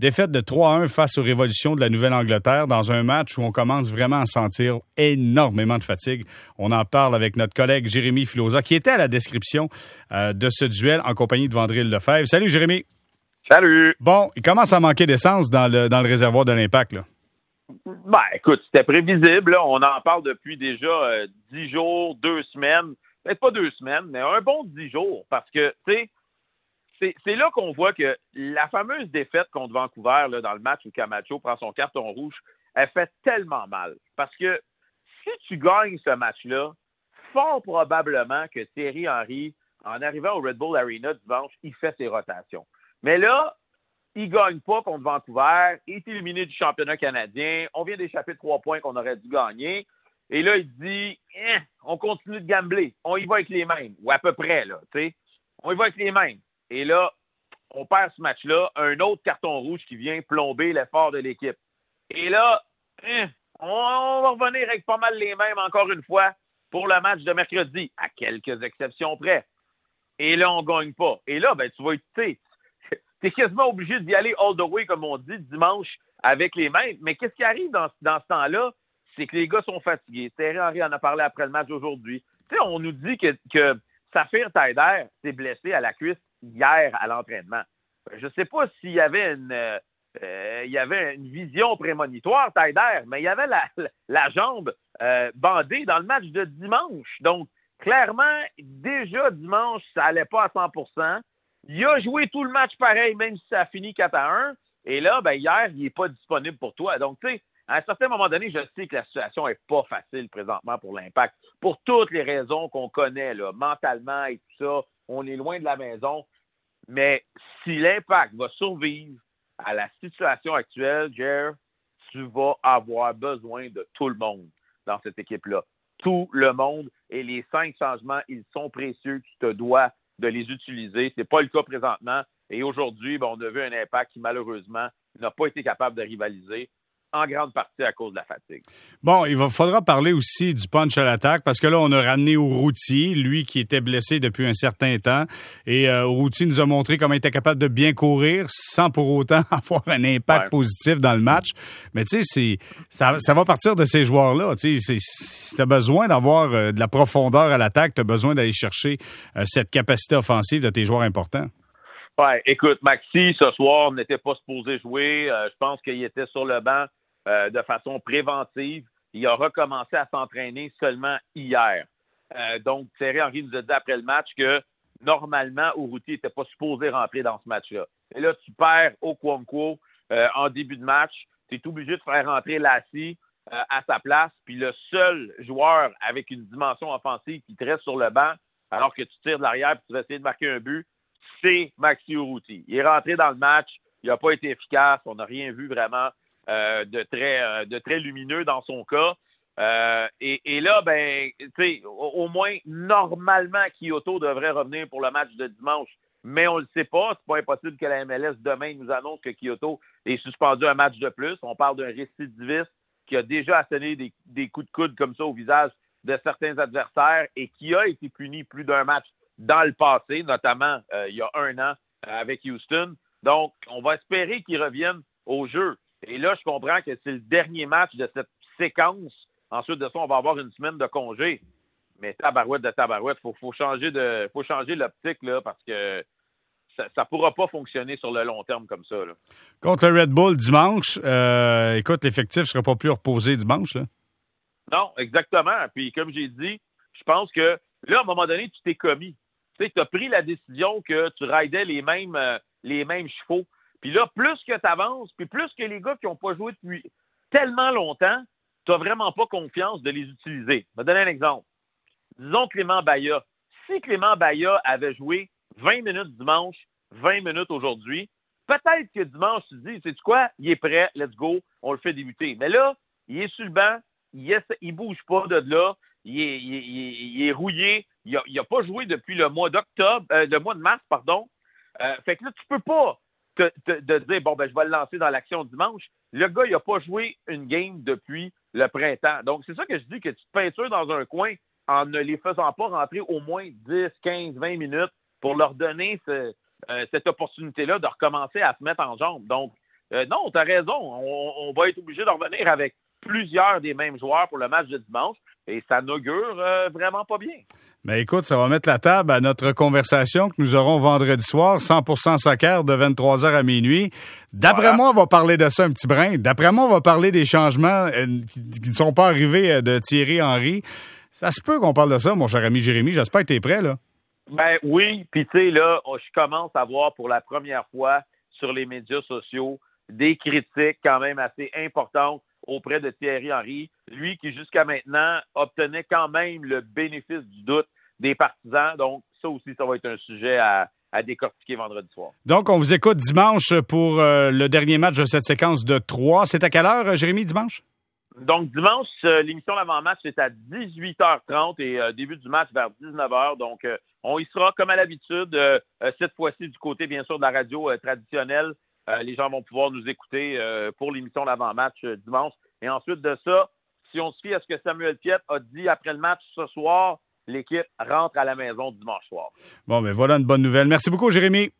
Défaite de 3-1 face aux révolutions de la Nouvelle-Angleterre dans un match où on commence vraiment à sentir énormément de fatigue. On en parle avec notre collègue Jérémy Filosa, qui était à la description euh, de ce duel en compagnie de Vandril Lefebvre. Salut Jérémy. Salut. Bon, il commence à manquer d'essence dans le, dans le réservoir de l'impact. Là. Ben, écoute, c'était prévisible. On en parle depuis déjà euh, dix jours, deux semaines. Peut-être pas deux semaines, mais un bon dix jours. Parce que, tu sais, c'est là qu'on voit que la fameuse défaite contre Vancouver dans le match où Camacho prend son carton rouge, elle fait tellement mal. Parce que si tu gagnes ce match-là, fort probablement que Thierry Henry, en arrivant au Red Bull Arena dimanche, il fait ses rotations. Mais là, il ne gagne pas contre Vancouver, il est éliminé du championnat canadien, on vient d'échapper trois points qu'on aurait dû gagner. Et là, il dit eh, on continue de gambler, on y va avec les mêmes, ou à peu près, là, tu sais. On y va avec les mêmes. Et là, on perd ce match-là, un autre carton rouge qui vient plomber l'effort de l'équipe. Et là, eh, on va revenir avec pas mal les mêmes encore une fois pour le match de mercredi, à quelques exceptions près. Et là, on gagne pas. Et là, ben, tu vas, tu es quasiment obligé d'y aller all the way, comme on dit, dimanche avec les mêmes. Mais qu'est-ce qui arrive dans, ce temps-là? C'est que les gars sont fatigués. Thierry Henry en a parlé après le match d'aujourd'hui. Tu on nous dit que, que Saphir Taider s'est blessé à la cuisse hier à l'entraînement. Je ne sais pas s'il y avait une, euh, il y avait une vision prémonitoire, Taider, mais il y avait la, jambe euh, bandée dans le match de dimanche. Donc, clairement, déjà dimanche, ça n'allait pas à 100% Il a joué tout le match pareil, même si ça a fini 4 à 1. Et là, ben, hier, il n'est pas disponible pour toi. Donc, tu sais, à un certain moment donné, je sais que la situation n'est pas facile présentement pour l'impact, pour toutes les raisons qu'on connaît, mentalement et tout ça. On est loin de la maison. Mais si l'impact va survivre à la situation actuelle, Jer, tu vas avoir besoin de tout le monde dans cette équipe-là. Tout le monde. Et les cinq changements, ils sont précieux. Tu te dois de les utiliser. Ce n'est pas le cas présentement. Et aujourd'hui, ben, on a vu un impact qui, malheureusement, n'a pas été capable de rivaliser en grande partie à cause de la fatigue. Bon, il va, faudra parler aussi du punch à l'attaque parce que là, on a ramené routier, lui qui était blessé depuis un certain temps. Et euh, nous a montré comment il était capable de bien courir sans pour autant avoir un impact positif dans le match. Mais tu sais, ça, ça va partir de ces joueurs-là. Tu sais, si tu as besoin d'avoir euh, de la profondeur à l'attaque, tu as besoin d'aller chercher euh, cette capacité offensive de tes joueurs importants. Ouais, écoute, Maxi, ce soir, n'était pas supposé jouer. je pense qu'il était sur le banc euh, de façon préventive. Il a recommencé à s'entraîner seulement hier. Euh, donc, Thierry Henry nous a dit après le match que normalement, Uruti n'était pas supposé rentrer dans ce match-là. Et là, tu perds au Quonquo euh, en début de match. Tu es obligé de faire rentrer Lassie à sa place. Puis le seul joueur avec une dimension offensive qui te reste sur le banc, alors que tu tires de l'arrière et tu vas essayer de marquer un but, c'est Maxi Urruti. Il est rentré dans le match. Il n'a pas été efficace. On n'a rien vu vraiment euh, de, très, euh, de très lumineux dans son cas. Euh, et, là, ben, tu sais, au, moins, normalement, Kyoto devrait revenir pour le match de dimanche. Mais on ne le sait pas. C'est pas impossible que la MLS demain nous annonce que Kyoto est suspendu un match de plus. On parle d'un récidiviste qui a déjà asséné des, coups de coude comme ça au visage de certains adversaires et qui a été puni plus d'un match dans le passé, notamment il y a un an avec Houston. Donc, on va espérer qu'il revienne au jeu. Et là, je comprends que c'est le dernier match de cette séquence. Ensuite de ça, on va avoir une semaine de congé. Mais tabarouette de tabarouette, il faut, changer de faut changer l'optique là, parce que ça ne pourra pas fonctionner sur le long terme comme ça. Contre le Red Bull dimanche, euh, écoute, l'effectif ne sera pas plus reposé dimanche. Non, exactement. Puis comme j'ai dit, je pense que là, à un moment donné, tu t'es commis. Tu sais, tu as pris la décision que tu raidais les mêmes, euh, les mêmes chevaux. Puis là, plus que tu avances, puis plus que les gars qui n'ont pas joué depuis tellement longtemps, tu n'as vraiment pas confiance de les utiliser. Je vais donner un exemple. Disons Clément Baya. Si Clément Baya avait joué 20 minutes dimanche, 20 minutes aujourd'hui, peut-être que dimanche, tu te dis, sais-tu quoi? Il est prêt, let's go, on le fait débuter. Mais là, il est sur le banc, il ne bouge pas de là, il est, rouillé, il n'a pas joué depuis le mois d'octobre, euh, le mois de mars, pardon. Euh, fait que là, tu peux pas de dire, bon, ben, je vais le lancer dans l'action dimanche. Le gars, il n'a pas joué une game depuis le printemps. Donc, c'est ça que je dis, que tu te peintures dans un coin en ne les faisant pas rentrer au moins 10, 15, 20 minutes pour leur donner euh, cette opportunité-là de recommencer à se mettre en jambe. Donc, euh, non, tu as raison. On, va être obligé de revenir avec plusieurs des mêmes joueurs pour le match de dimanche et ça n'augure euh, vraiment pas bien. Mais écoute, ça va mettre la table à notre conversation que nous aurons vendredi soir, 100% soccer de 23h à minuit. D'après moi, on va parler de ça un petit brin. D'après moi, on va parler des changements euh, qui ne sont pas arrivés de Thierry Henry. Ça se peut qu'on parle de ça, mon cher ami Jérémy. J'espère que tu es prêt, là. Ben oui, puis tu sais, là, je commence à voir pour la première fois sur les médias sociaux des critiques quand même assez importantes auprès de Thierry Henry, lui qui jusqu'à maintenant obtenait quand même le bénéfice du doute des partisans. Donc, ça aussi, ça va être un sujet à, décortiquer vendredi soir. Donc, on vous écoute dimanche pour euh, le dernier match de cette séquence de trois. C'est à quelle heure, Jérémy, dimanche? Donc, dimanche, euh, l'émission d'avant-match, c'est à 18h30 et euh, début du match vers 19h. Donc, on y sera comme à l'habitude, cette fois-ci du côté, bien sûr, de la radio traditionnelle. Les gens vont pouvoir nous écouter pour l'émission d'avant-match dimanche. Et ensuite de ça, si on se fie à ce que Samuel Piet a dit après le match ce soir, l'équipe rentre à la maison dimanche soir. Bon, mais voilà une bonne nouvelle. Merci beaucoup, Jérémy.